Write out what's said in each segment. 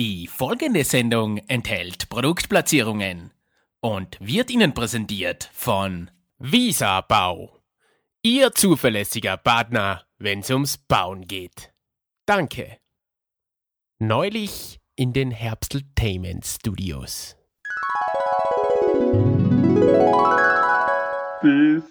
Die folgende Sendung enthält Produktplatzierungen und wird Ihnen präsentiert von Visa Bau. Ihr zuverlässiger Partner, wenn es ums Bauen geht. Danke. Neulich in den Herbsteltainment Studios. Das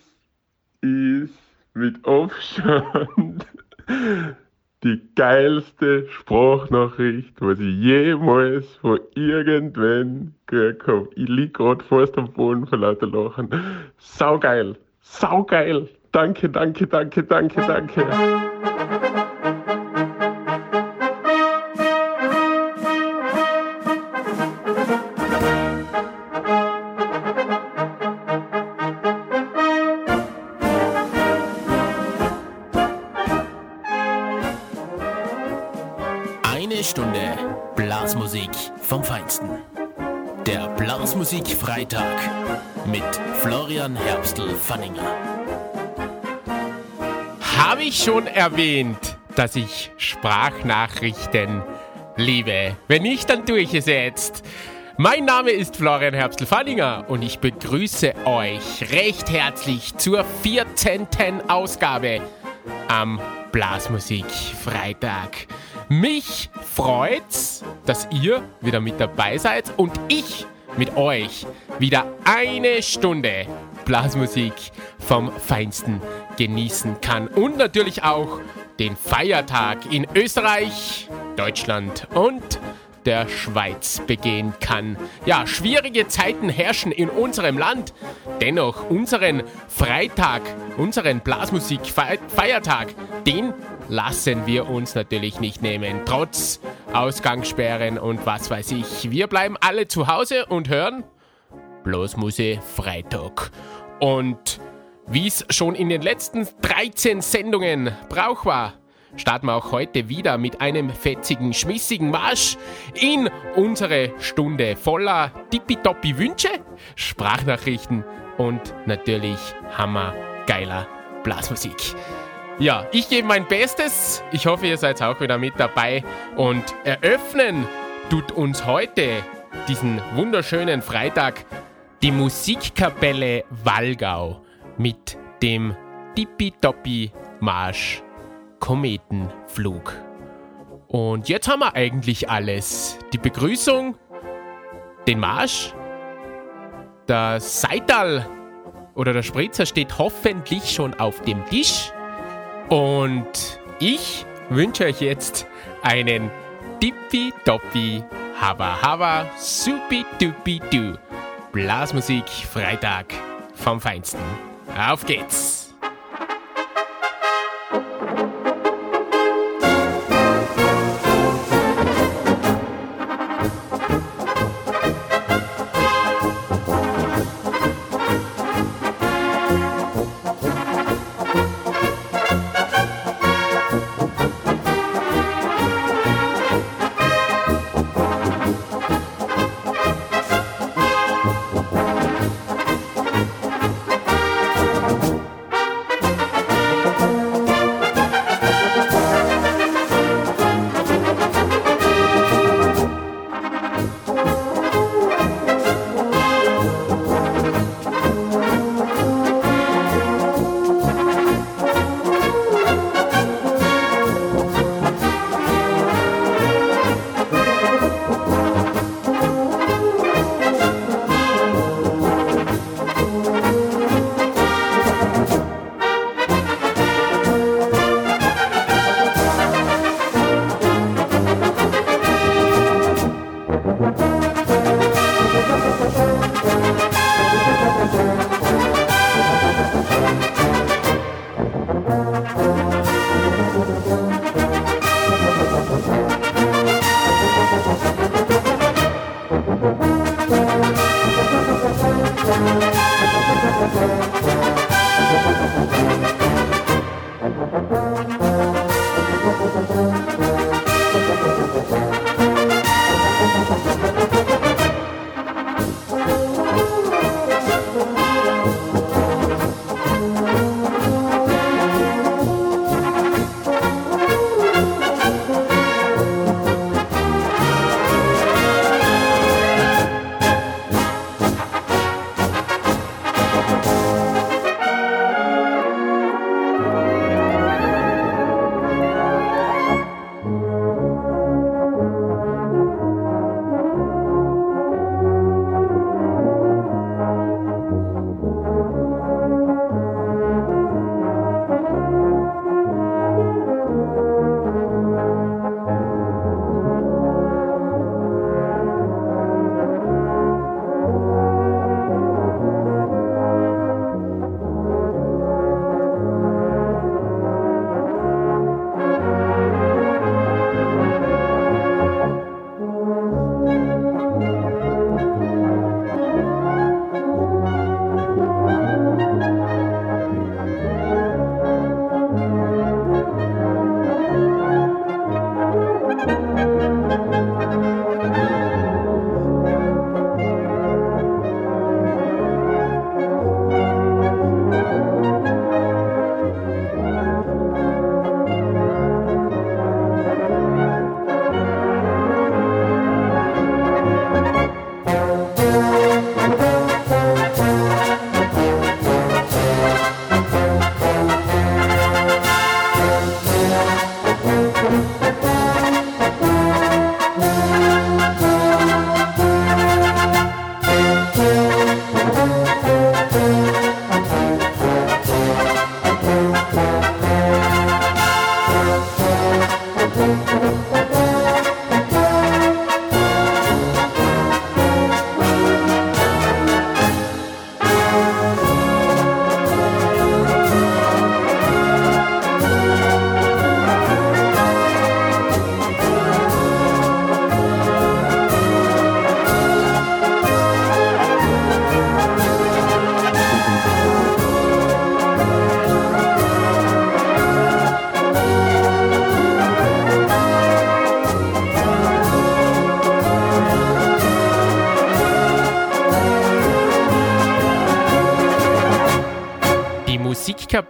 ist mit Abstand die geilste Sprachnachricht, was ich jemals von irgendwen gehört habe. Ich lieg grad fast am Boden vor lauter Lachen. Saugeil, saugeil. Danke, danke, danke, danke, danke. Feinsten. Der Blasmusik Freitag mit Florian Herbstl-Fanninger. Habe ich schon erwähnt, dass ich Sprachnachrichten liebe? Wenn nicht, dann tue ich es jetzt. Mein Name ist Florian Herbstl-Fanninger und ich begrüße euch recht herzlich zur 14. Ausgabe am Blasmusik Freitag. Mich freut's, dass ihr wieder mit dabei seid und ich mit euch wieder eine Stunde Blasmusik vom Feinsten genießen kann. Und natürlich auch den Feiertag in Österreich, Deutschland und der Schweiz begehen kann. Ja, schwierige Zeiten herrschen in unserem Land. Dennoch unseren Freitag, unseren Blasmusik-Feiertag, den lassen wir uns natürlich nicht nehmen. Trotz Ausgangssperren und was weiß ich. Wir bleiben alle zu Hause und hören Blasmusik Freitag. Und wie es schon in den letzten 13 Sendungen Brauch war, starten wir auch heute wieder mit einem fetzigen, schmissigen Marsch in unsere Stunde voller tippitoppi Wünsche, Sprachnachrichten und natürlich hammergeiler Blasmusik. Ja, ich gebe mein Bestes. Ich hoffe, ihr seid auch wieder mit dabei. Und eröffnen tut uns heute diesen wunderschönen Freitag die Musikkapelle Walgau mit dem Tippitoppi Marsch Kometenflug. Und jetzt haben wir eigentlich alles. Die Begrüßung, den Marsch, das Seital oder der Spritzer steht hoffentlich schon auf dem Tisch. Und ich wünsche euch jetzt einen Tippitoppi Haba Haba Supi Dupi Du Blasmusik Freitag vom Feinsten. Auf geht's!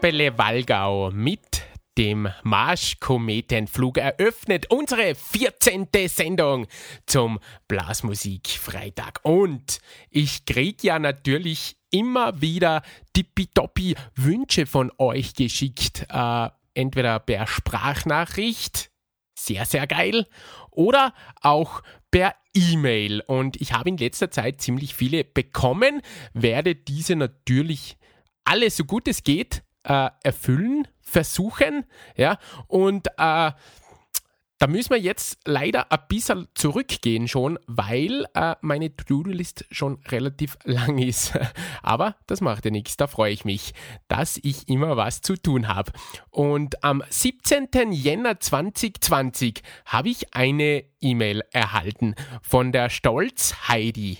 Musikkapelle Walgau mit dem Marschkometenflug eröffnet unsere 14. Sendung zum Blasmusikfreitag. Und ich krieg ja natürlich immer wieder tippitoppi Wünsche von euch geschickt. Äh, entweder per Sprachnachricht, sehr, sehr geil, oder auch per E-Mail. Und ich habe in letzter Zeit ziemlich viele bekommen, werde diese natürlich alle so gut es geht äh, erfüllen, versuchen. Ja, und äh, da müssen wir jetzt leider ein bisschen zurückgehen schon, weil äh, meine To-Do-List schon relativ lang ist. Aber das macht ja nichts, da freue ich mich, dass ich immer was zu tun habe. Und am 17. Jänner 2020 habe ich eine E-Mail erhalten von der Stolz Heidi.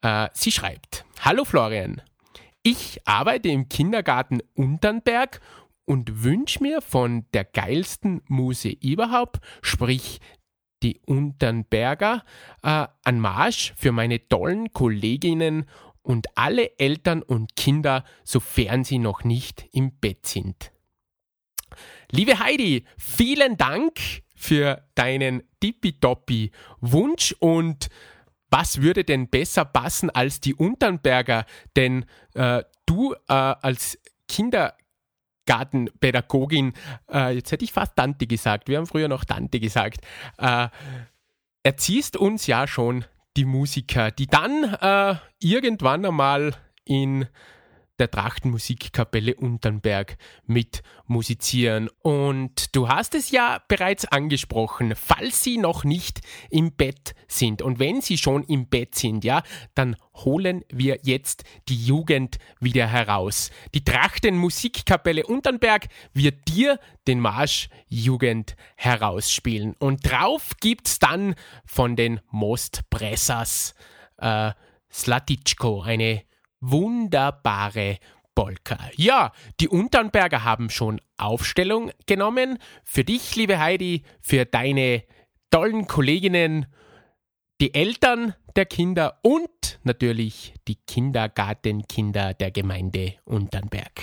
Äh, sie schreibt, Hallo Florian, ich arbeite im Kindergarten Unternberg und wünsche mir von der geilsten Muse überhaupt, sprich die Unternberger, äh, einen Marsch für meine tollen Kolleginnen und alle Eltern und Kinder, sofern sie noch nicht im Bett sind. Liebe Heidi, vielen Dank für deinen tippitoppi Wunsch und was würde denn besser passen als die Unternberger? Denn äh, du äh, als Kindergartenpädagogin, äh, jetzt hätte ich fast Tante gesagt, wir haben früher noch Tante gesagt, äh, erziehst uns ja schon die Musiker, die dann äh, irgendwann einmal in der Trachtenmusikkapelle Unternberg mit musizieren. Und du hast es ja bereits angesprochen, falls sie noch nicht im Bett sind und wenn sie schon im Bett sind, ja, dann holen wir jetzt die Jugend wieder heraus. Die Trachtenmusikkapelle Unternberg wird dir den Marsch Jugend herausspielen. Und drauf gibt's dann von den Most Pressers äh, Slatitschko, eine wunderbare Polka. Ja, die Unternberger haben schon Aufstellung genommen. Für dich, liebe Heidi, für deine tollen Kolleginnen, die Eltern der Kinder und natürlich die Kindergartenkinder der Gemeinde Unternberg.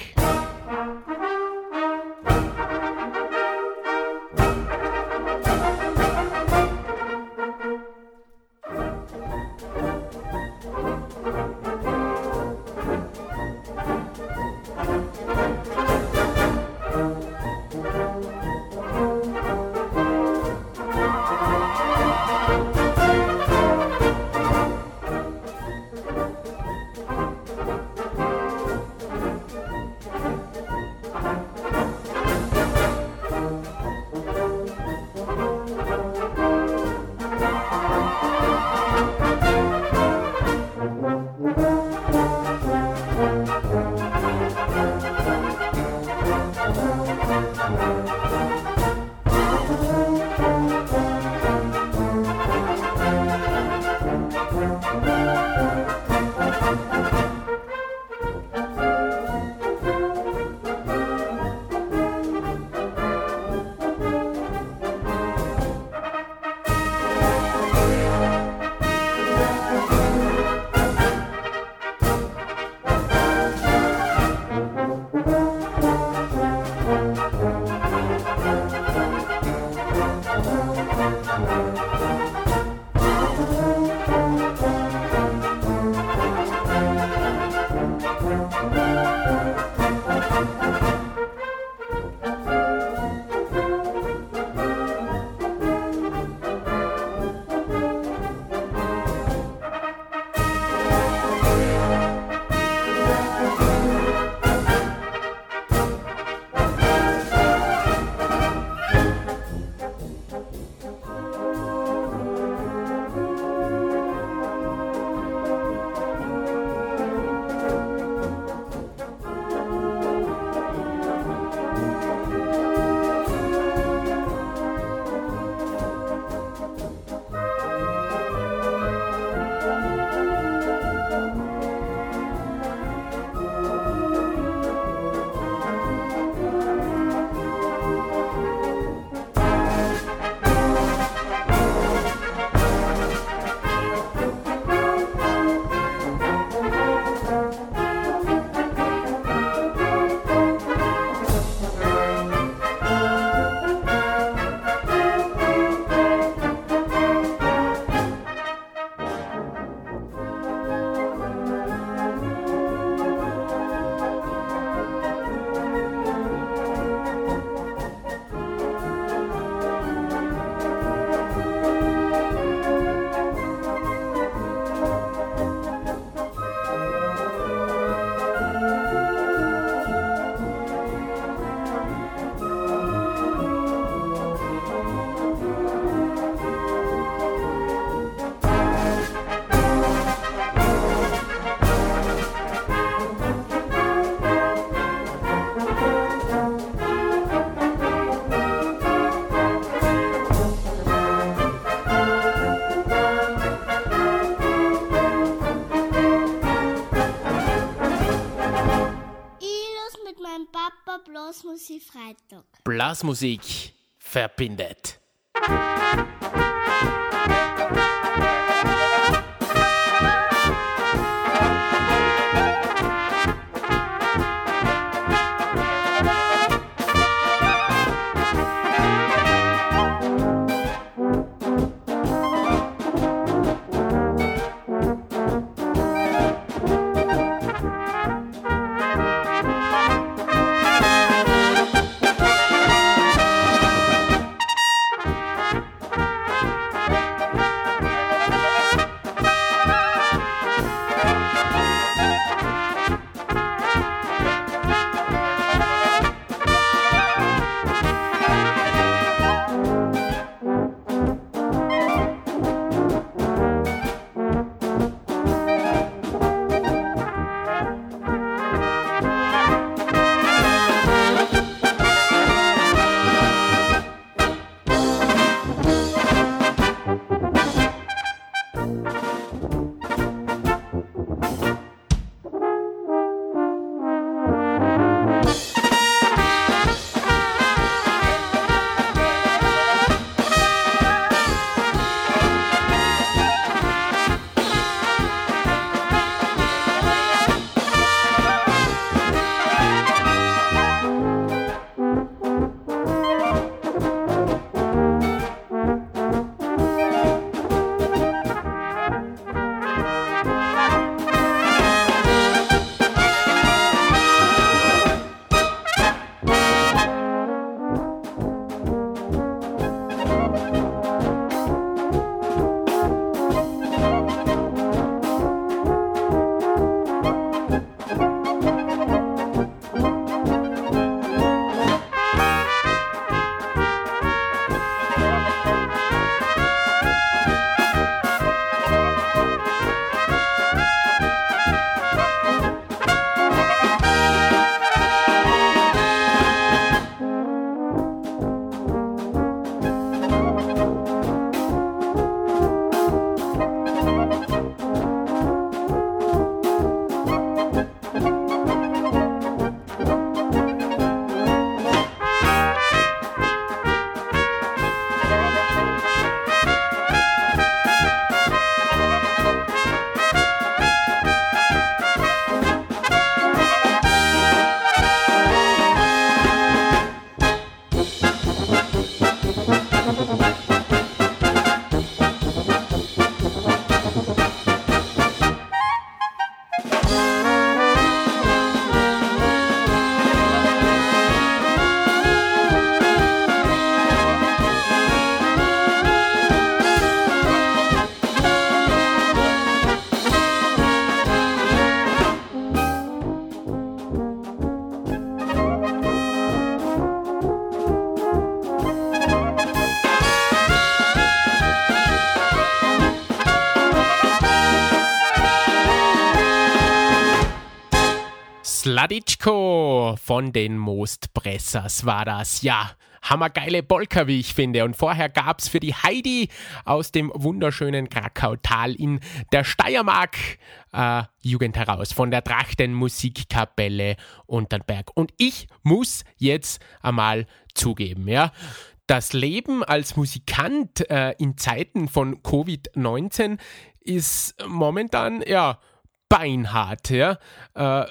Blasmusik verbindet. Sladitschko von den Mostpressers war das. Ja, hammergeile Polka, wie ich finde. Und vorher gab es für die Heidi aus dem wunderschönen Krakautal in der Steiermark äh, Jugend heraus von der Trachtenmusikkapelle Unterberg. Und ich muss jetzt einmal zugeben, ja, das Leben als Musikant äh, in Zeiten von Covid-19 ist momentan, ja, beinhart, ja. Äh,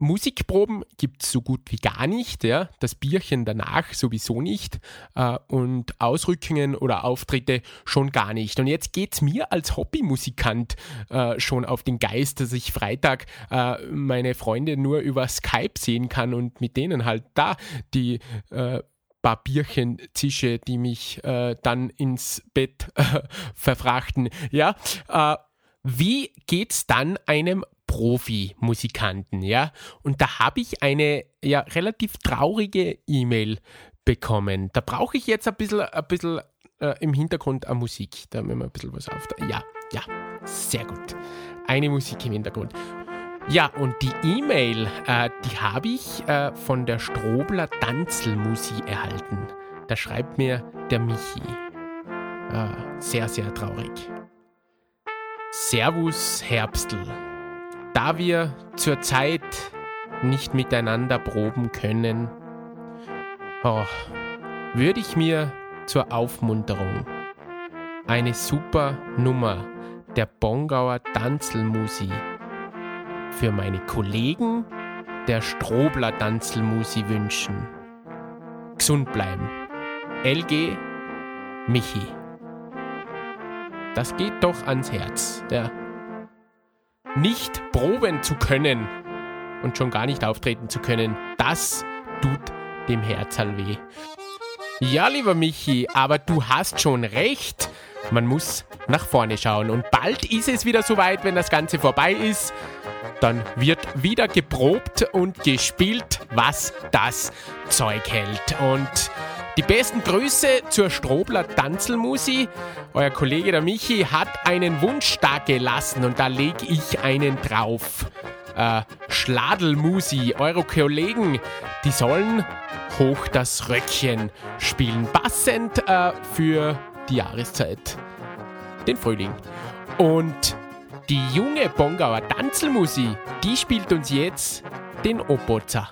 Musikproben gibt es so gut wie gar nicht, ja. Das Bierchen danach sowieso nicht. Äh, und Ausrückungen oder Auftritte schon gar nicht. Und jetzt geht es mir als Hobbymusikant äh, schon auf den Geist, dass ich Freitag äh, meine Freunde nur über Skype sehen kann und mit denen halt da die äh, paar Bierchen zische, die mich äh, dann ins Bett verfrachten. Ja, äh, wie geht's dann einem Profi-Musikanten, ja. Und da habe ich eine ja relativ traurige E-Mail bekommen. Da brauche ich jetzt ein bisschen, ein bisschen äh, im Hintergrund eine Musik. Da haben wir ein bisschen was auf. Ja, ja, sehr gut. Eine Musik im Hintergrund. Ja, und die E-Mail, äh, die habe ich äh, von der Strobler Danzelmusi erhalten. Da schreibt mir der Michi. Ah, sehr, sehr traurig. Servus Herbstl. Da wir zurzeit nicht miteinander proben können, Oh, würde ich mir zur Aufmunterung eine super Nummer der Bongauer Tanzelmusi für meine Kollegen der Strobler Tanzelmusi wünschen. Gesund bleiben. LG Michi. Das geht doch ans Herz. Ja. Nicht proben zu können und schon gar nicht auftreten zu können, das tut dem Herzal weh. Ja, lieber Michi, aber du hast schon recht. Man muss nach vorne schauen. Und bald ist es wieder soweit, wenn das Ganze vorbei ist. Dann wird wieder geprobt und gespielt, was das Zeug hält. Und die besten Grüße zur Strobler Tanzelmusi. Euer Kollege der Michi hat einen Wunsch da gelassen und da lege ich einen drauf. Äh, Schladelmusi, eure Kollegen, die sollen hoch das Röckchen spielen. Passend äh, für die Jahreszeit, den Frühling. Und die junge Bongauer Tanzelmusi, die spielt uns jetzt den Obozer.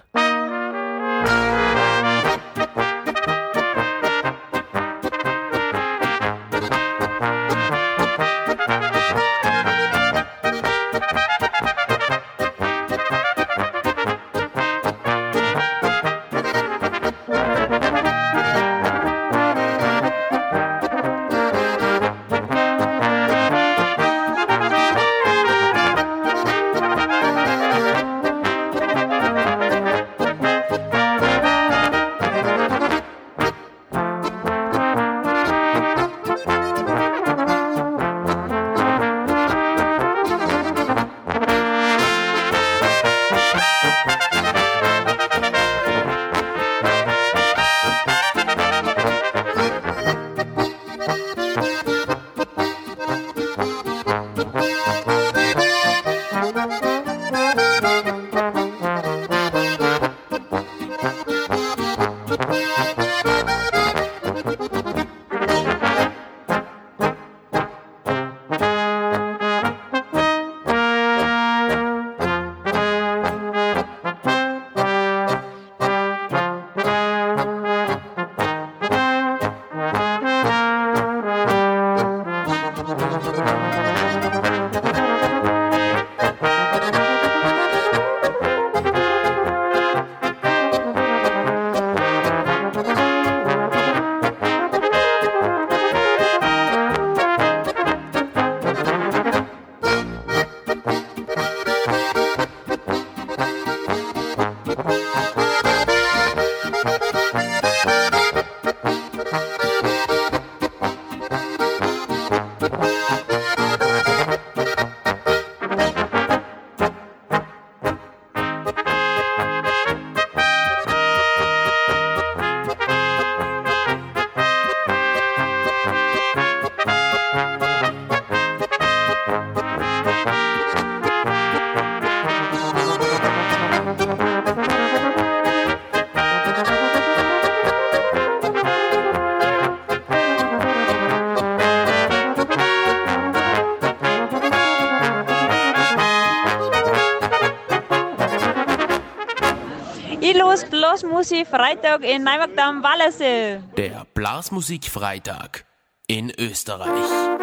Blasmusik-Freitag in Neumarkt am Wallersee. Der Blasmusik-Freitag in Österreich.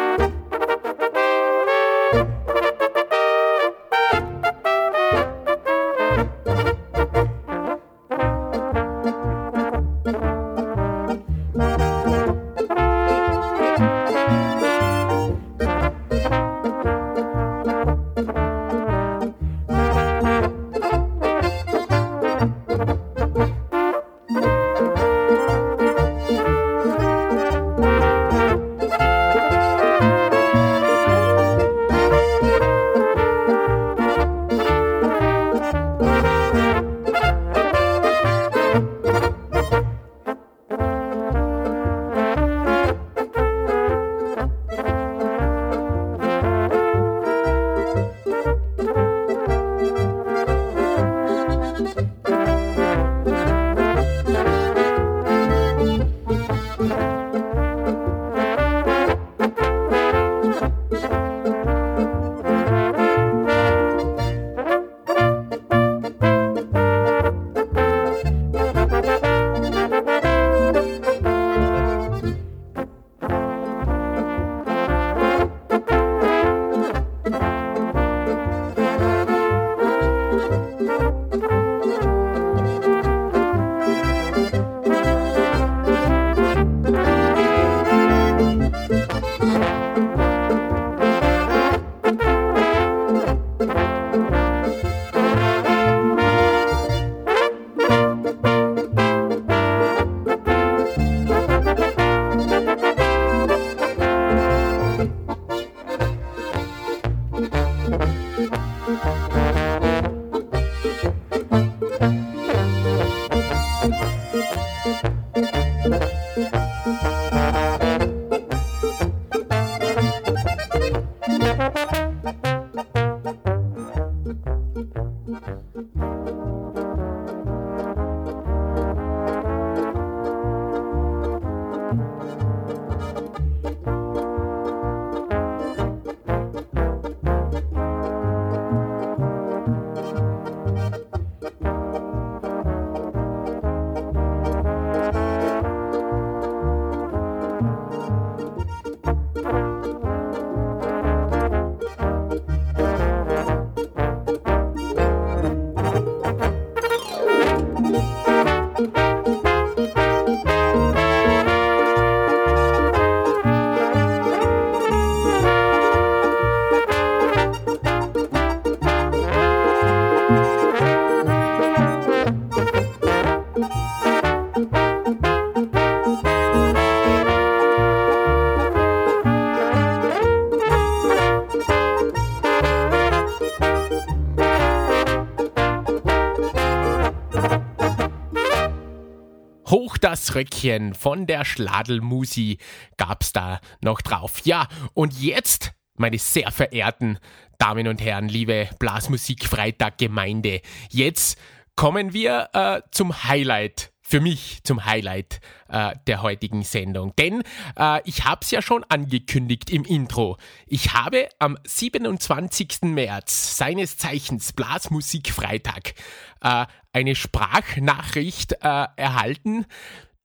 Ausröckchen von der Schladelmusi gab's da noch drauf. Ja, und jetzt, meine sehr verehrten Damen und Herren, liebe Blasmusik Freitag Gemeinde, jetzt kommen wir äh, zum Highlight für mich zum Highlight äh, der heutigen Sendung. Denn äh, ich habe es ja schon angekündigt im Intro. Ich habe am 27. März, seines Zeichens Blasmusik Freitag, äh, eine Sprachnachricht äh, erhalten,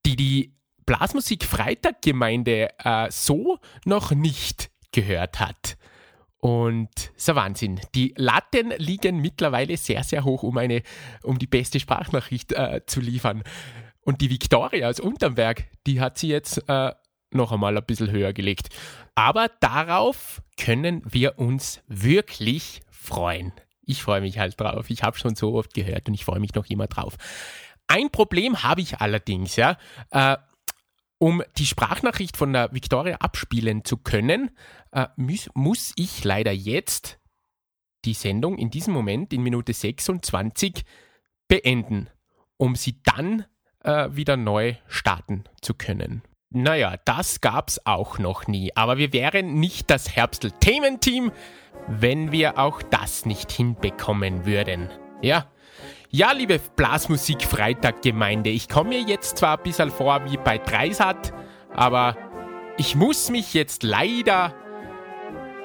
die die Blasmusik Freitag Gemeinde äh, so noch nicht gehört hat. Und so Wahnsinn. Die Latten liegen mittlerweile sehr, sehr hoch, um eine, um die beste Sprachnachricht äh, zu liefern. Und die Victoria aus Unterberg, die hat sie jetzt äh, noch einmal ein bisschen höher gelegt. Aber darauf können wir uns wirklich freuen. Ich freue mich halt drauf. Ich habe schon so oft gehört und ich freue mich noch immer drauf. Ein Problem habe ich allerdings, ja. Äh, um die Sprachnachricht von der Victoria abspielen zu können, äh, muss, muss ich leider jetzt die Sendung in diesem Moment in Minute 26 beenden, um sie dann äh, wieder neu starten zu können. Naja, das gab's auch noch nie, aber wir wären nicht das Herbsteltainment-Team, wenn wir auch das nicht hinbekommen würden. Ja, ja, liebe Blasmusik Freitag Gemeinde, ich komme mir jetzt zwar ein bisschen vor wie bei Dreisat, aber ich muss mich jetzt leider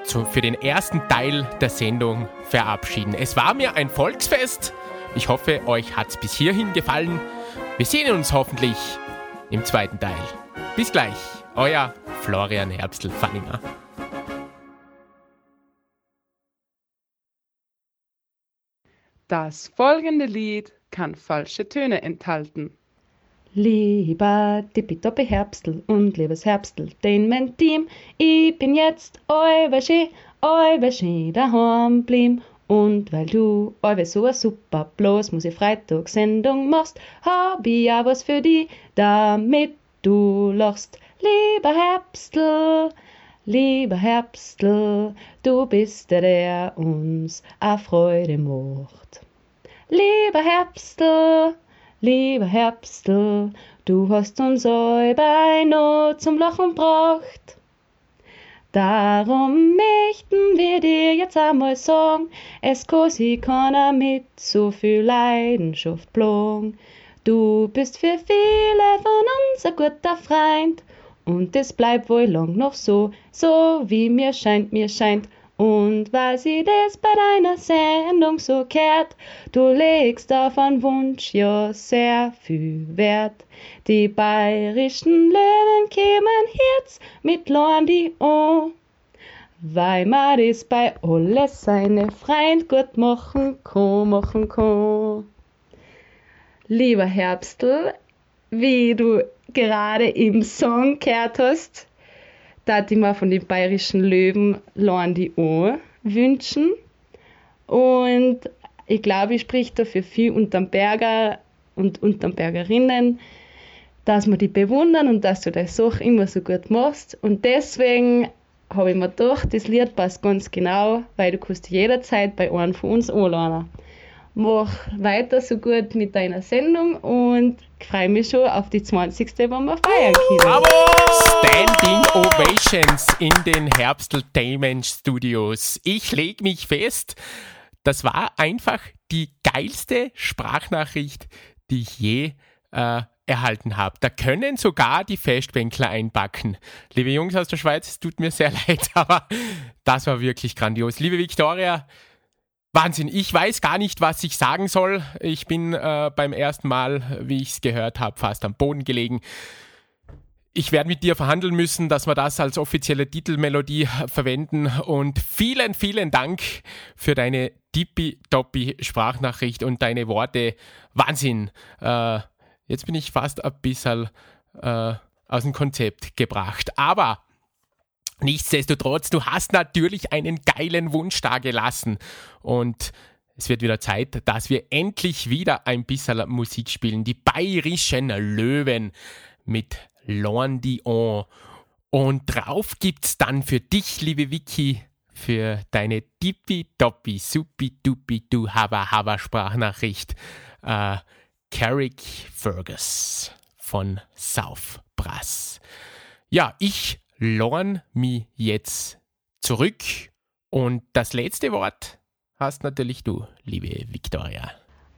zu, für den ersten Teil der Sendung verabschieden. Es war mir ein Volksfest. Ich hoffe, euch hat es bis hierhin gefallen. Wir sehen uns hoffentlich im zweiten Teil. Bis gleich, euer Florian Herbstl-Fanninger. Das folgende Lied kann falsche Töne enthalten. Lieber Tippitoppi Herbstl und liebes Herbstl, den Team, ich bin jetzt euer Ski daheim blieb. Und weil du euer so super bloß muss ich Freitag Sendung machst, hab ich ja was für die, damit du lachst. Lieber Herbstl, lieber Herbstl, du bist der, der uns a Freude macht. Lieber Herbstl, lieber Herbstl, du hast uns all bei zum Lachen braucht. Darum möchten wir dir jetzt einmal sagen, es sich keiner mit so viel Leidenschaft plagen. Du bist für viele von uns ein guter Freund und es bleibt wohl lang noch so, so wie mir scheint, mir scheint. Und weil sie das bei deiner Sendung so kehrt, du legst auf einen Wunsch ja sehr viel Wert. Die bayerischen Löwen kämen jetzt mit Lordi an, weil man das bei alles seine Freund gut machen kann, machen kann. Lieber Herbstl, wie du gerade im Song gehört hast, da ich mir von den bayerischen Löwen Lorn die Ohr wünschen. Und ich glaube, ich spreche da für viel Unterberger und Unterbergerinnen, dass wir die bewundern und dass du das Sache immer so gut machst. Und deswegen habe ich mir gedacht, das Lied passt ganz genau, weil du kannst jederzeit bei einem von uns anlernen mach weiter so gut mit deiner Sendung und freue mich schon auf die 20. wo wir feiern können. Bravo! Standing Ovations in den Herbsteltainment Studios. Ich lege mich fest, das war einfach die geilste Sprachnachricht, die ich je äh, erhalten habe. Da können sogar die Festbänkler einbacken. Liebe Jungs aus der Schweiz, es tut mir sehr leid, aber das war wirklich grandios. Liebe Victoria, Wahnsinn, ich weiß gar nicht, was ich sagen soll. Ich bin äh, beim ersten Mal, wie ich es gehört habe, fast am Boden gelegen. Ich werde mit dir verhandeln müssen, dass wir das als offizielle Titelmelodie verwenden. Und vielen, vielen Dank für deine tippitoppi Sprachnachricht und deine Worte. Wahnsinn. Äh, jetzt bin ich fast ein bisschen äh, aus dem Konzept gebracht. Aber Nichtsdestotrotz, du hast natürlich einen geilen Wunsch da gelassen und es wird wieder Zeit, dass wir endlich wieder ein bisschen Musik spielen. Die bayerischen Löwen mit Lorn Dion. Und drauf gibt's dann für dich, liebe Vicky, für deine tippitoppi, supi-dupi, du hava hava Sprachnachricht, äh, Carrick Fergus. von Saufbrass. Ja, ich lorn mich jetzt zurück und das letzte Wort hast natürlich du, liebe Viktoria.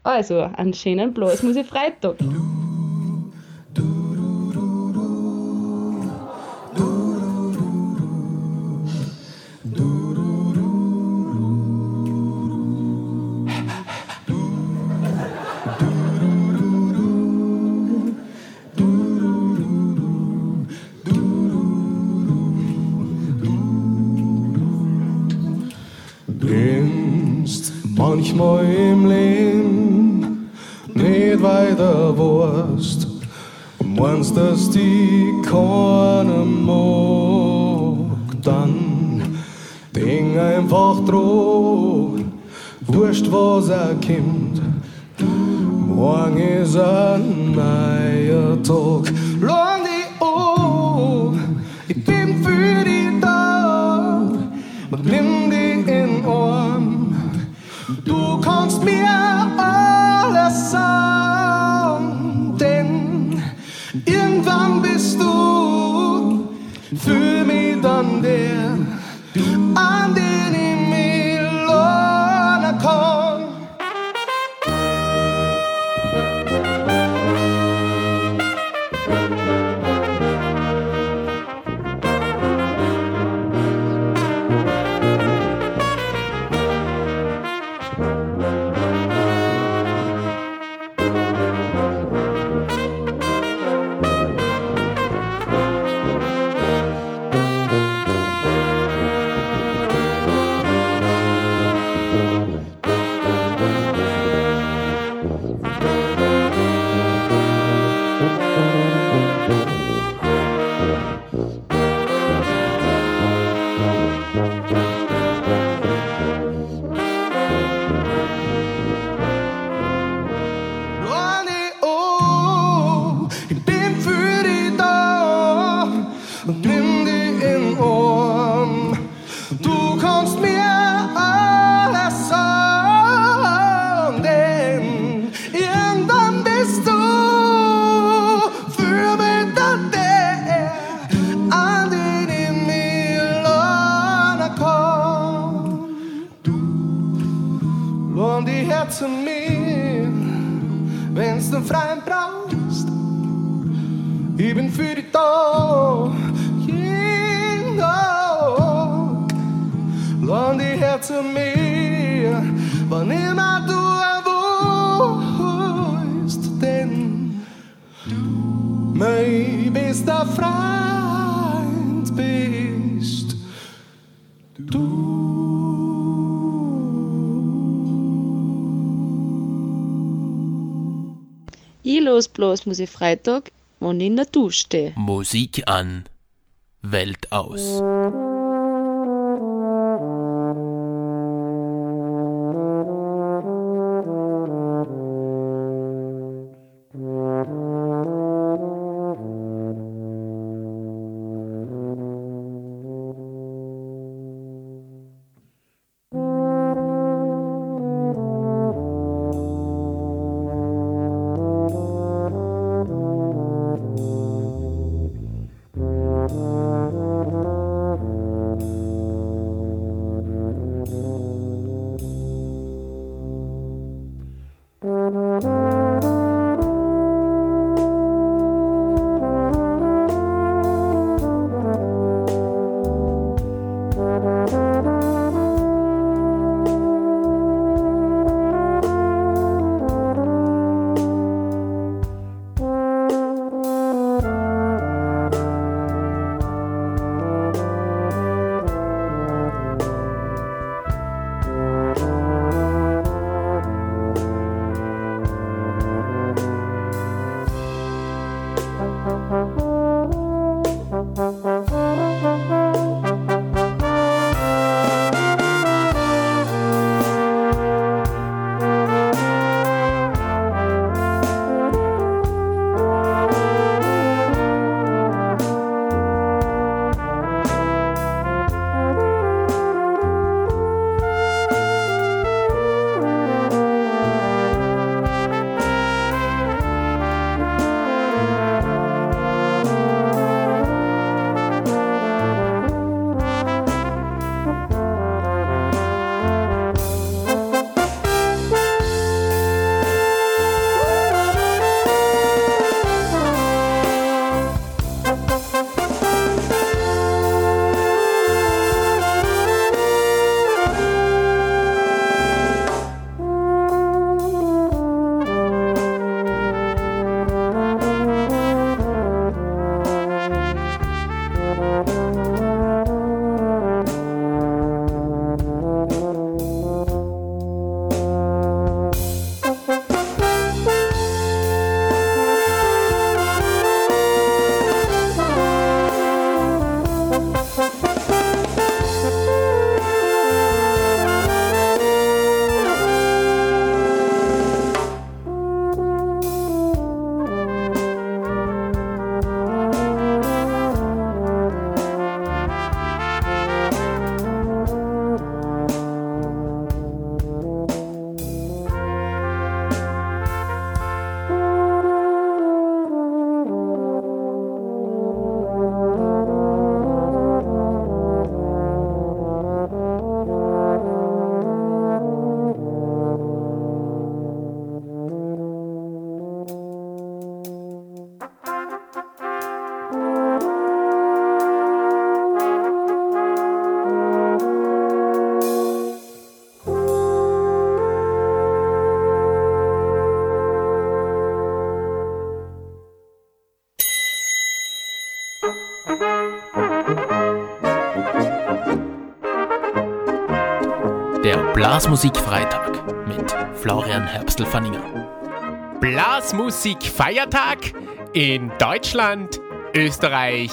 Also, einen schönen Blasmusik-Freitag. Grinst manchmal im Leben nicht weiter Wurst. Meinst, dass die keiner mag, dann denk einfach dran, wurscht was er kommt. Morgen ist ein neuer Tag. Lang die an, ich bin für dich da und nimm Arm. Du kannst mir alles sagen, denn. Irgendwann bist du für mich dann der, an den ich den Freien brauchst. Ich bin für dich da, jeden Tag. Lohn die Herzen mir, wann immer du willst, denn mein bester Freund Ich los Blasmusik-Freitag, wenn ich in der Dusche stehe. Musik an, Welt aus. Der Blasmusikfreitag mit Florian Herbstl-Fanninger. Blasmusikfeiertag in Deutschland, Österreich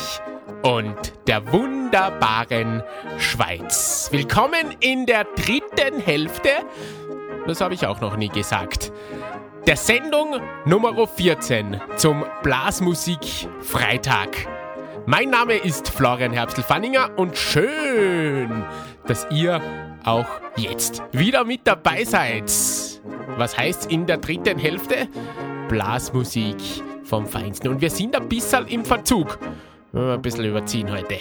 und der wunderbaren Schweiz. Willkommen in der dritten Hälfte, das habe ich auch noch nie gesagt, der Sendung Nummer 14 zum Blasmusikfreitag. Mein Name ist Florian Herbstl-Fanninger und schön, dass ihr auch jetzt wieder mit dabei seid. Was heißt in der dritten Hälfte? Blasmusik vom Feinsten. Und wir sind ein bisschen im Verzug. Ein bisschen überziehen heute.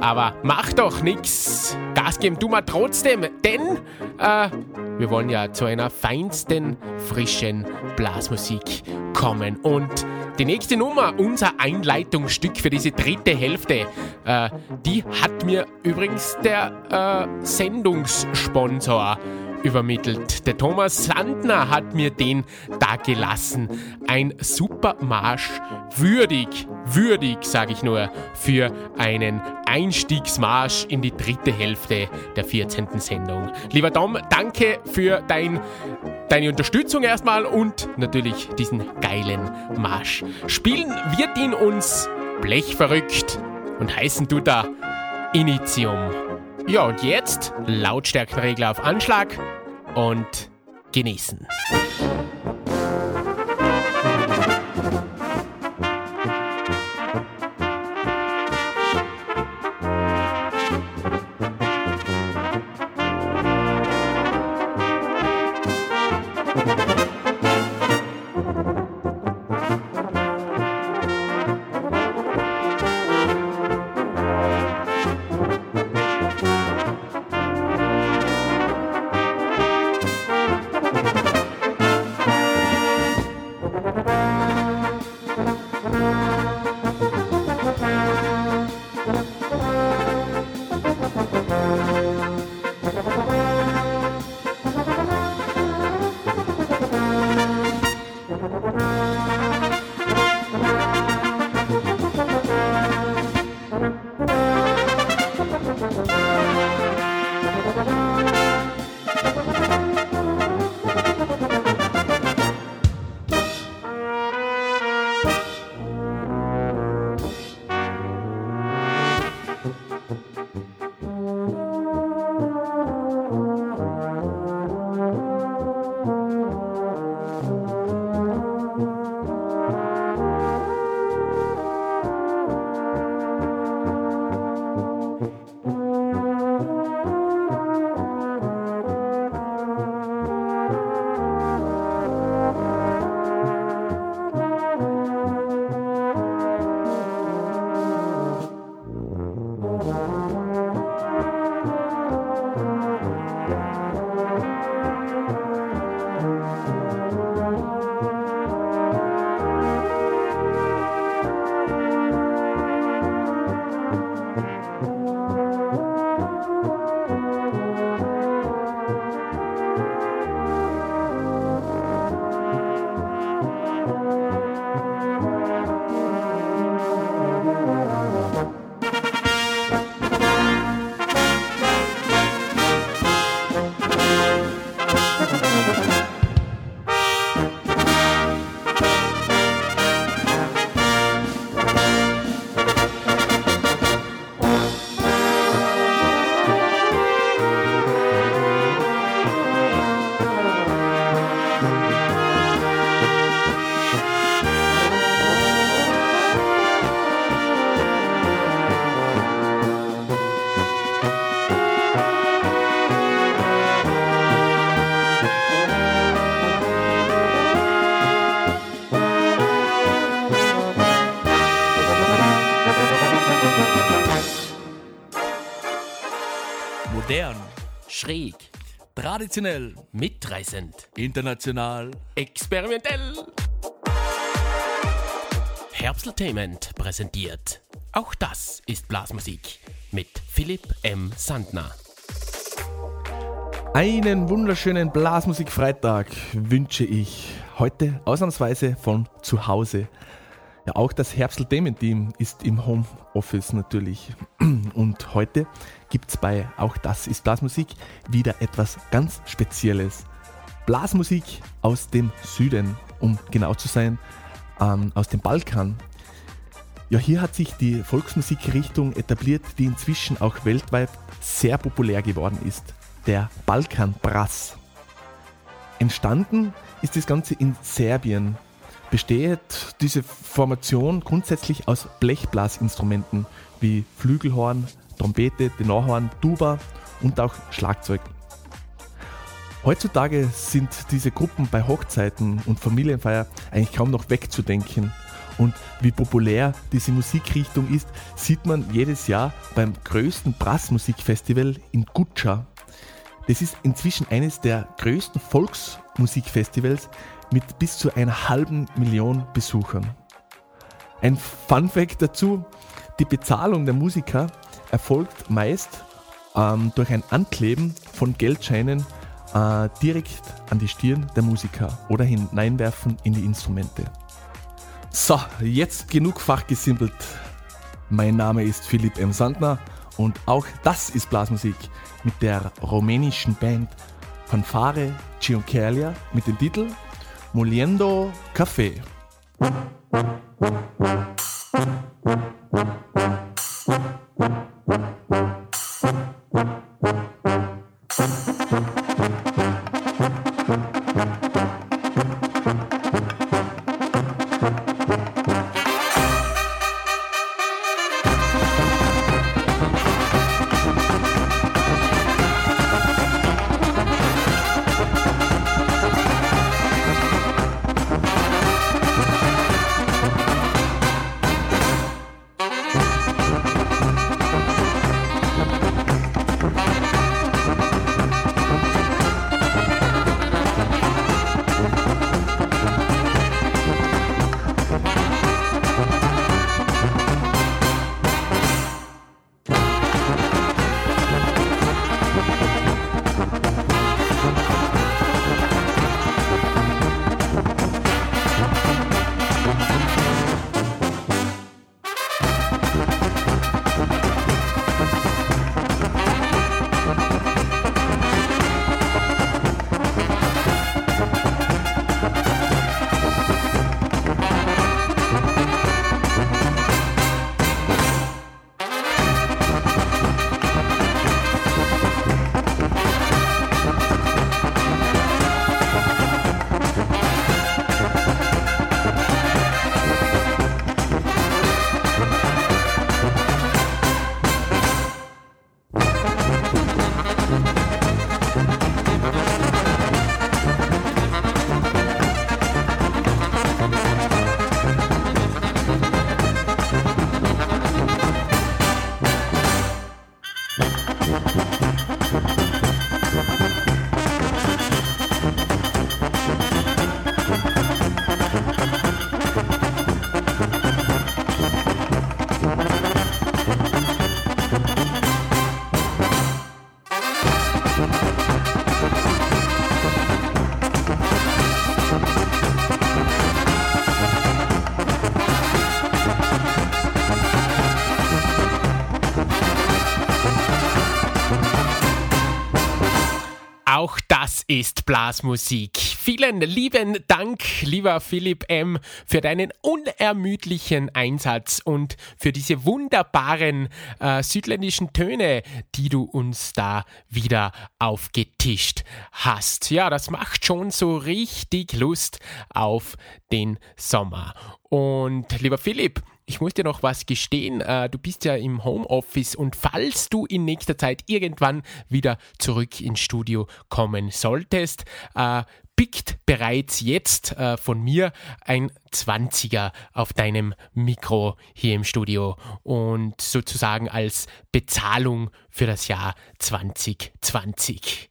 Aber mach doch nix. Gas geben du mal trotzdem, denn äh, wir wollen ja zu einer feinsten, frischen Blasmusik kommen. Und die nächste Nummer, unser Einleitungsstück für diese dritte Hälfte, äh, die hat mir übrigens der äh, Sendungssponsor übermittelt. Der Thomas Sandner hat mir den da gelassen. Ein Supermarsch, würdig, würdig, sage ich nur, für einen Einstiegsmarsch in die dritte Hälfte der 14. Sendung. Lieber Tom, danke für dein, deine Unterstützung erstmal und natürlich diesen geilen Marsch. Spielen wird ihn uns blechverrückt und heißen tut er Initium. Ja, und jetzt Lautstärkenregler auf Anschlag und genießen. Traditionell, Mitreißend, international. experimentell. Herbsteltainment präsentiert. Auch das ist Blasmusik mit Philipp M. Sandner. Einen wunderschönen Blasmusikfreitag wünsche ich heute ausnahmsweise von zu Hause. Ja, auch das Herbstelthemen-Team ist im Homeoffice natürlich. Und heute gibt es bei Auch das ist Blasmusik wieder etwas ganz Spezielles. Blasmusik aus dem Süden, um genau zu sein, ähm, aus dem Balkan. Ja, hier hat sich die Volksmusikrichtung etabliert, die inzwischen auch weltweit sehr populär geworden ist. Der Balkanbrass. Entstanden ist das Ganze in Serbien. Besteht diese Formation grundsätzlich aus Blechblasinstrumenten wie Flügelhorn, Trompete, Tenorhorn, Tuba und auch Schlagzeug. Heutzutage sind diese Gruppen bei Hochzeiten und Familienfeier eigentlich kaum noch wegzudenken. Und wie populär diese Musikrichtung ist, sieht man jedes Jahr beim größten Brassmusikfestival in Gutscha. Das ist inzwischen eines der größten Volksmusikfestivals mit bis zu einer halben Million Besuchern. Ein Fun Fact dazu, die Bezahlung der Musiker erfolgt meist ähm, durch ein Ankleben von Geldscheinen äh, direkt an die Stirn der Musiker oder hineinwerfen in die Instrumente. So, jetzt genug fachgesimpelt. Mein Name ist Philipp M. Sandner und auch das ist Blasmusik mit der rumänischen Band Fanfare Cioncalia mit dem Titel Moliendo Café. Auch Blasmusik. Vielen lieben Dank, lieber Philipp M., für deinen unermüdlichen Einsatz und für diese wunderbaren äh, südländischen Töne, die du uns da wieder aufgetischt hast. Ja, das macht schon so richtig Lust auf den Sommer. Und lieber Philipp, ich muss dir noch was gestehen. Äh, du bist ja im Homeoffice und falls du in nächster Zeit irgendwann wieder zurück ins Studio kommen solltest, äh, pickt bereits jetzt äh, von mir ein 20er auf deinem Mikro hier im Studio und sozusagen als Bezahlung für das Jahr 2020.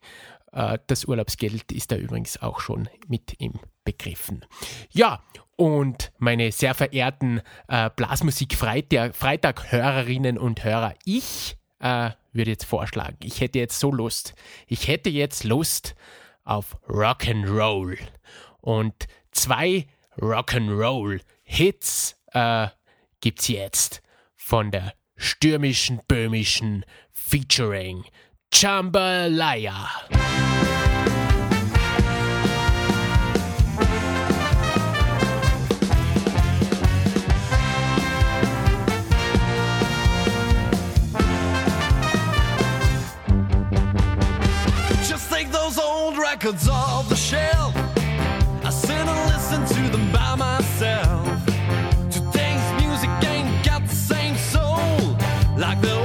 Äh, das Urlaubsgeld ist da übrigens auch schon mit im Begriffen. Ja, und meine sehr verehrten äh, Blasmusik-Freitag-Hörerinnen und Hörer. Ich äh, würde jetzt vorschlagen, ich hätte jetzt so Lust, ich hätte jetzt Lust auf Rock'n'Roll. Und zwei Rock'n'Roll-Hits äh, gibt's jetzt von der stürmischen Böhmischen featuring Jambalaya. records off the shelf. I sit and listen to them by myself. Today's music ain't got the same soul like the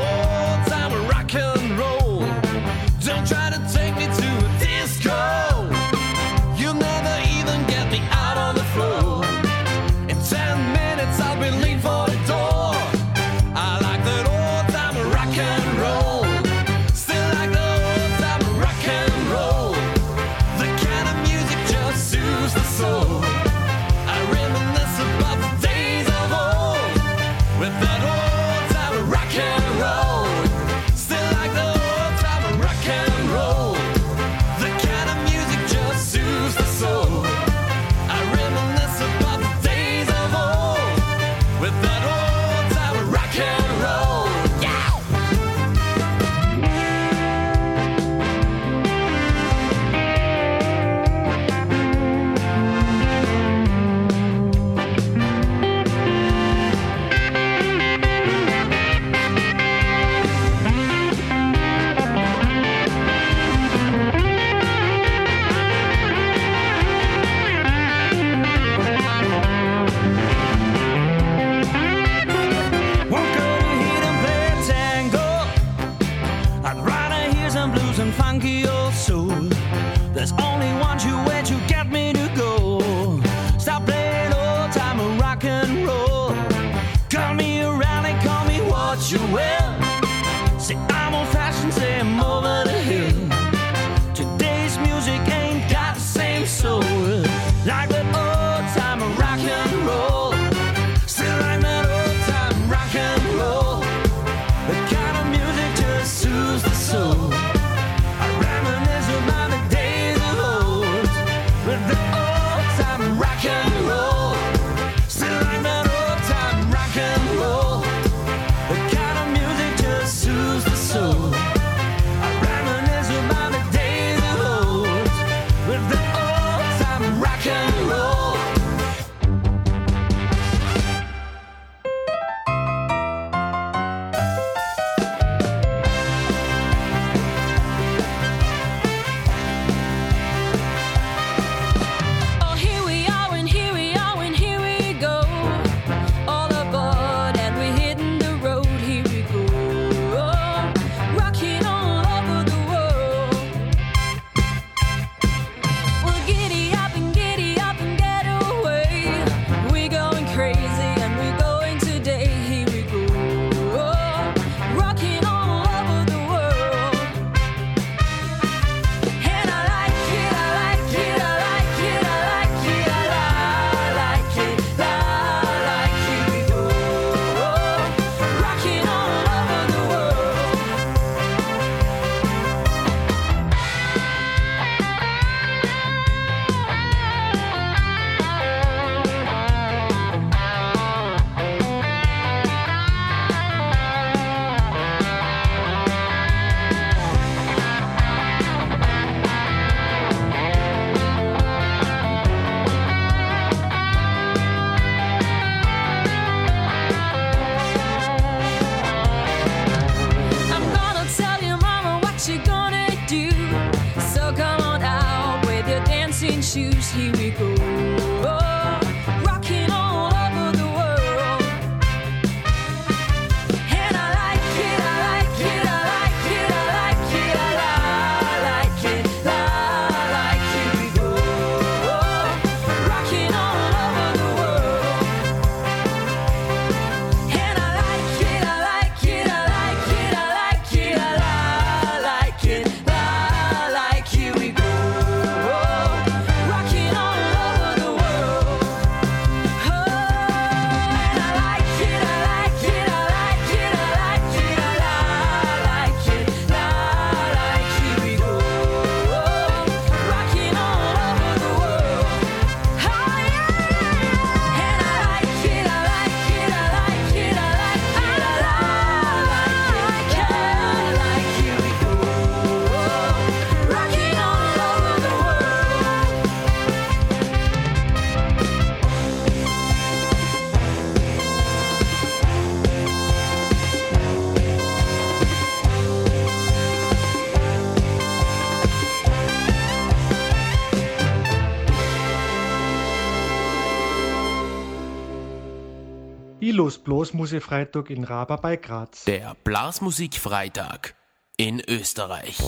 Blasmusikfreitag in Raba bei Graz. Der Blasmusikfreitag in Österreich.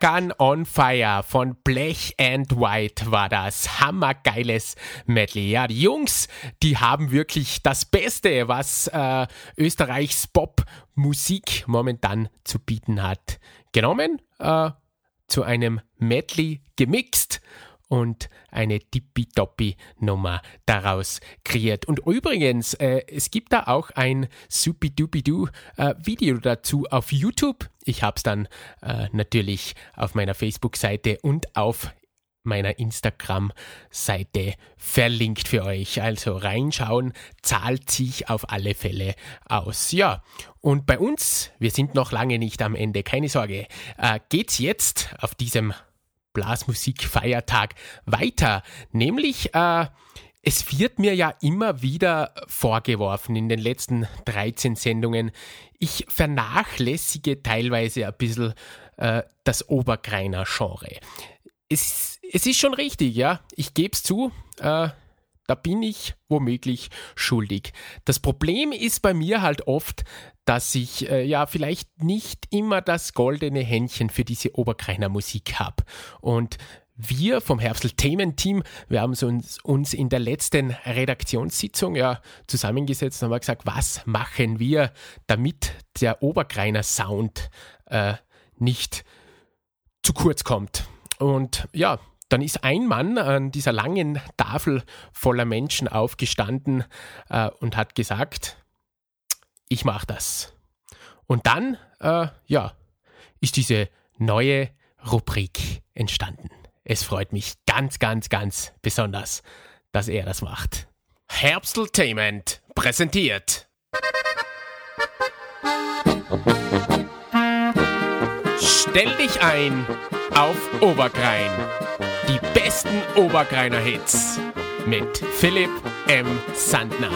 Dragan on Fire von Blech and White war das. Hammergeiles Medley. Ja, die Jungs, die haben wirklich das Beste, was äh, Österreichs Pop-Musik momentan zu bieten hat. Genommen, äh, zu einem Medley gemixt und eine tippitoppi Nummer daraus kreiert. Und übrigens, äh, es gibt da auch ein supidupidu äh, Video dazu auf YouTube. Ich habe es dann äh, natürlich auf meiner Facebook-Seite und auf meiner Instagram-Seite verlinkt für euch. Also reinschauen, zahlt sich auf alle Fälle aus. Ja, und bei uns, wir sind noch lange nicht am Ende, keine Sorge, äh, geht's jetzt auf diesem Blasmusikfeiertag weiter. Nämlich, äh, es wird mir ja immer wieder vorgeworfen in den letzten 13 Sendungen, ich vernachlässige teilweise ein bisschen äh, das Obergreiner Genre. Es, es ist schon richtig, ja, ich gebe es zu, äh, da bin ich womöglich schuldig. Das Problem ist bei mir halt oft, dass ich äh, ja vielleicht nicht immer das goldene Händchen für diese Oberkreiner Musik habe. Und wir vom Herbstelthemen-Team, wir haben uns, uns in der letzten Redaktionssitzung ja zusammengesetzt und haben gesagt, was machen wir, damit der Oberkreiner Sound äh, nicht zu kurz kommt. Und ja, dann ist ein Mann an dieser langen Tafel voller Menschen aufgestanden äh, und hat gesagt, ich mache das. Und dann, äh, ja, ist diese neue Rubrik entstanden. Es freut mich ganz, ganz, ganz besonders, dass er das macht. Herbsteltainment präsentiert. Stell dich ein auf Obergrein. Besten Obergreiner Hits mit Philipp M. Sandner.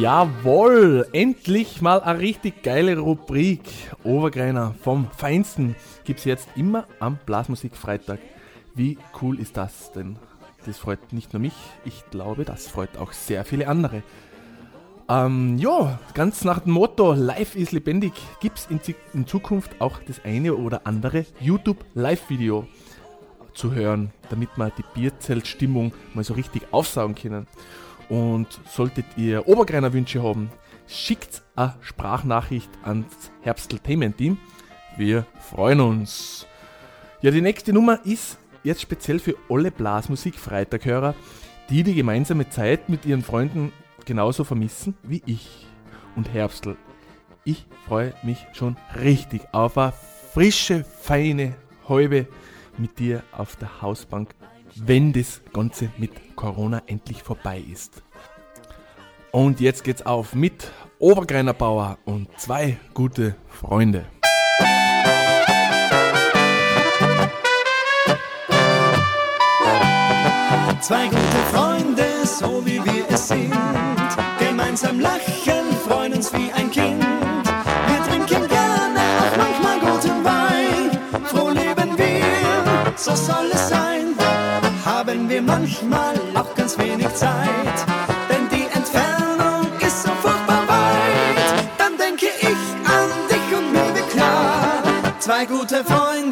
Jawohl, endlich mal eine richtig geile Rubrik. Obergreiner vom Feinsten gibt es jetzt immer am Blasmusikfreitag. Wie cool ist das denn? Das freut nicht nur mich, ich glaube, das freut auch sehr viele andere. Ähm, ja, ganz nach dem Motto Live ist lebendig gibt es in, in Zukunft auch das eine oder andere YouTube-Live-Video zu hören, damit wir die Bierzeltstimmung mal so richtig aufsaugen können. Und solltet ihr Obergreiner Wünsche haben, schickt eine Sprachnachricht ans Herbstelthemen-Team. Wir freuen uns. Ja, die nächste Nummer ist jetzt speziell für alle Blasmusik-Freitaghörer, die die gemeinsame Zeit mit ihren Freunden genauso vermissen wie ich. Und Herbstl, ich freue mich schon richtig auf eine frische, feine Häube mit dir auf der Hausbank, wenn das Ganze mit Corona endlich vorbei ist. Und jetzt geht's auf mit Obergreiner Bauer und zwei gute Freunde. Zwei gute Freunde, so wie wir es sind. Gemeinsam lachen, freuen uns wie ein Kind. Wir trinken gerne auch manchmal guten Wein. Froh leben wir, so soll es sein. Haben wir manchmal auch ganz wenig Zeit. Denn die Entfernung ist so furchtbar weit. Dann denke ich an dich und mir wird klar. Zwei gute Freunde,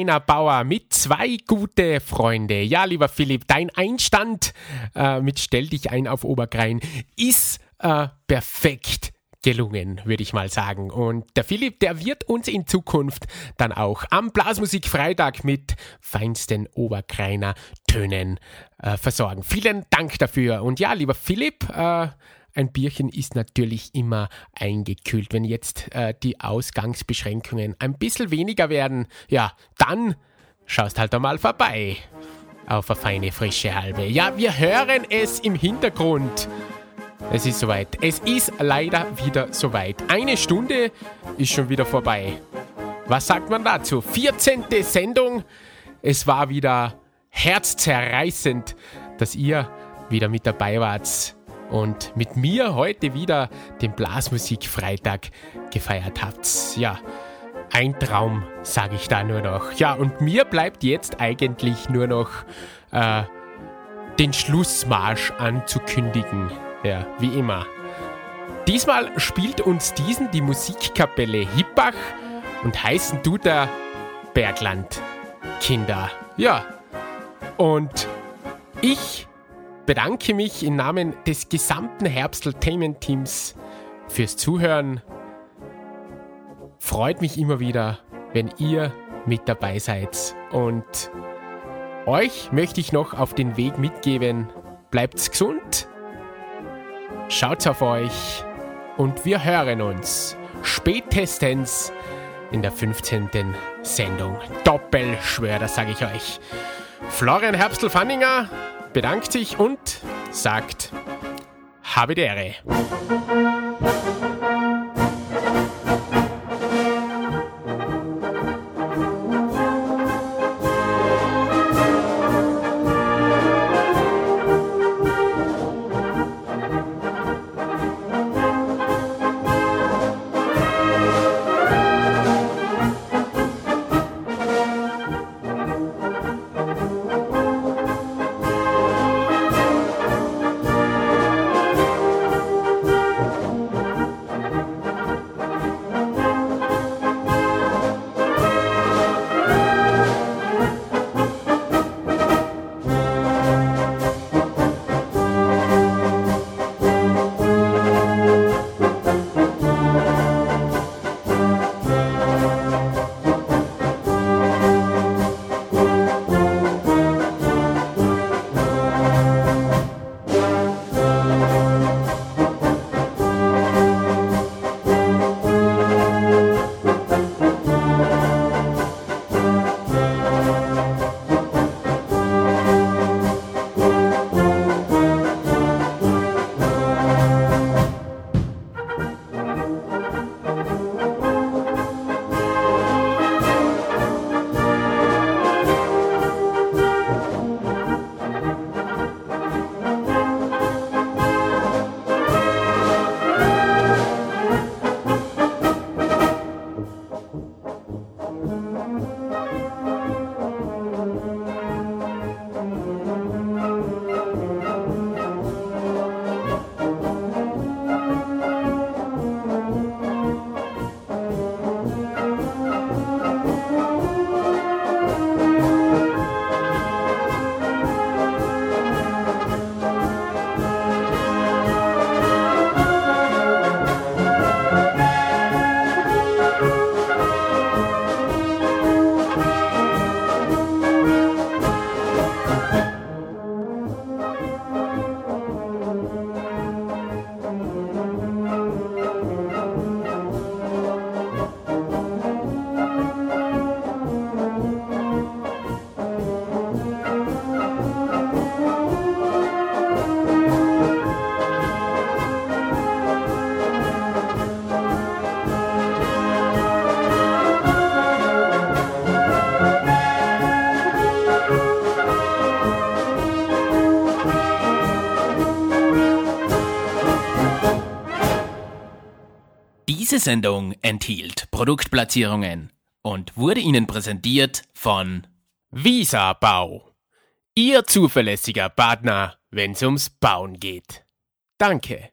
Oberkreiner Bauer mit zwei gute Freunde. Ja, lieber Philipp, dein Einstand äh, mit Stell dich ein auf Oberkrein ist äh, perfekt gelungen, würde ich mal sagen. Und der Philipp, der wird uns in Zukunft dann auch am Blasmusikfreitag mit feinsten Oberkreiner Tönen äh, versorgen. Vielen Dank dafür. Und ja, lieber Philipp, äh, ein Bierchen ist natürlich immer eingekühlt. Wenn jetzt äh, die Ausgangsbeschränkungen ein bisschen weniger werden, ja, dann schaust halt einmal vorbei auf eine feine frische halbe. Ja, wir hören es im Hintergrund. Es ist soweit. Es ist leider wieder soweit. Eine Stunde ist schon wieder vorbei. Was sagt man dazu? 14. Sendung. Es war wieder herzzerreißend, dass ihr wieder mit dabei wart und mit mir heute wieder den Blasmusikfreitag gefeiert habt. Ja, ein Traum, sage ich da nur noch. Ja, und mir bleibt jetzt eigentlich nur noch äh, den Schlussmarsch anzukündigen. Ja, wie immer. Diesmal spielt uns diesen die Musikkapelle Hippach und heißen du der Bergland Kinder. Ja, und ich bedanke mich im Namen des gesamten Herbsteltainment-Teams fürs Zuhören. Freut mich immer wieder, wenn ihr mit dabei seid. Und euch möchte ich noch auf den Weg mitgeben. Bleibt's gesund, schaut auf euch und wir hören uns spätestens in der 15. Sendung. Doppelschwör, das sage ich euch. Florian Herbstl-Fanninger bedankt sich und sagt, habe Sendung enthielt Produktplatzierungen und wurde Ihnen präsentiert von Visa Bau. Ihr zuverlässiger Partner, wenn's ums Bauen geht. Danke.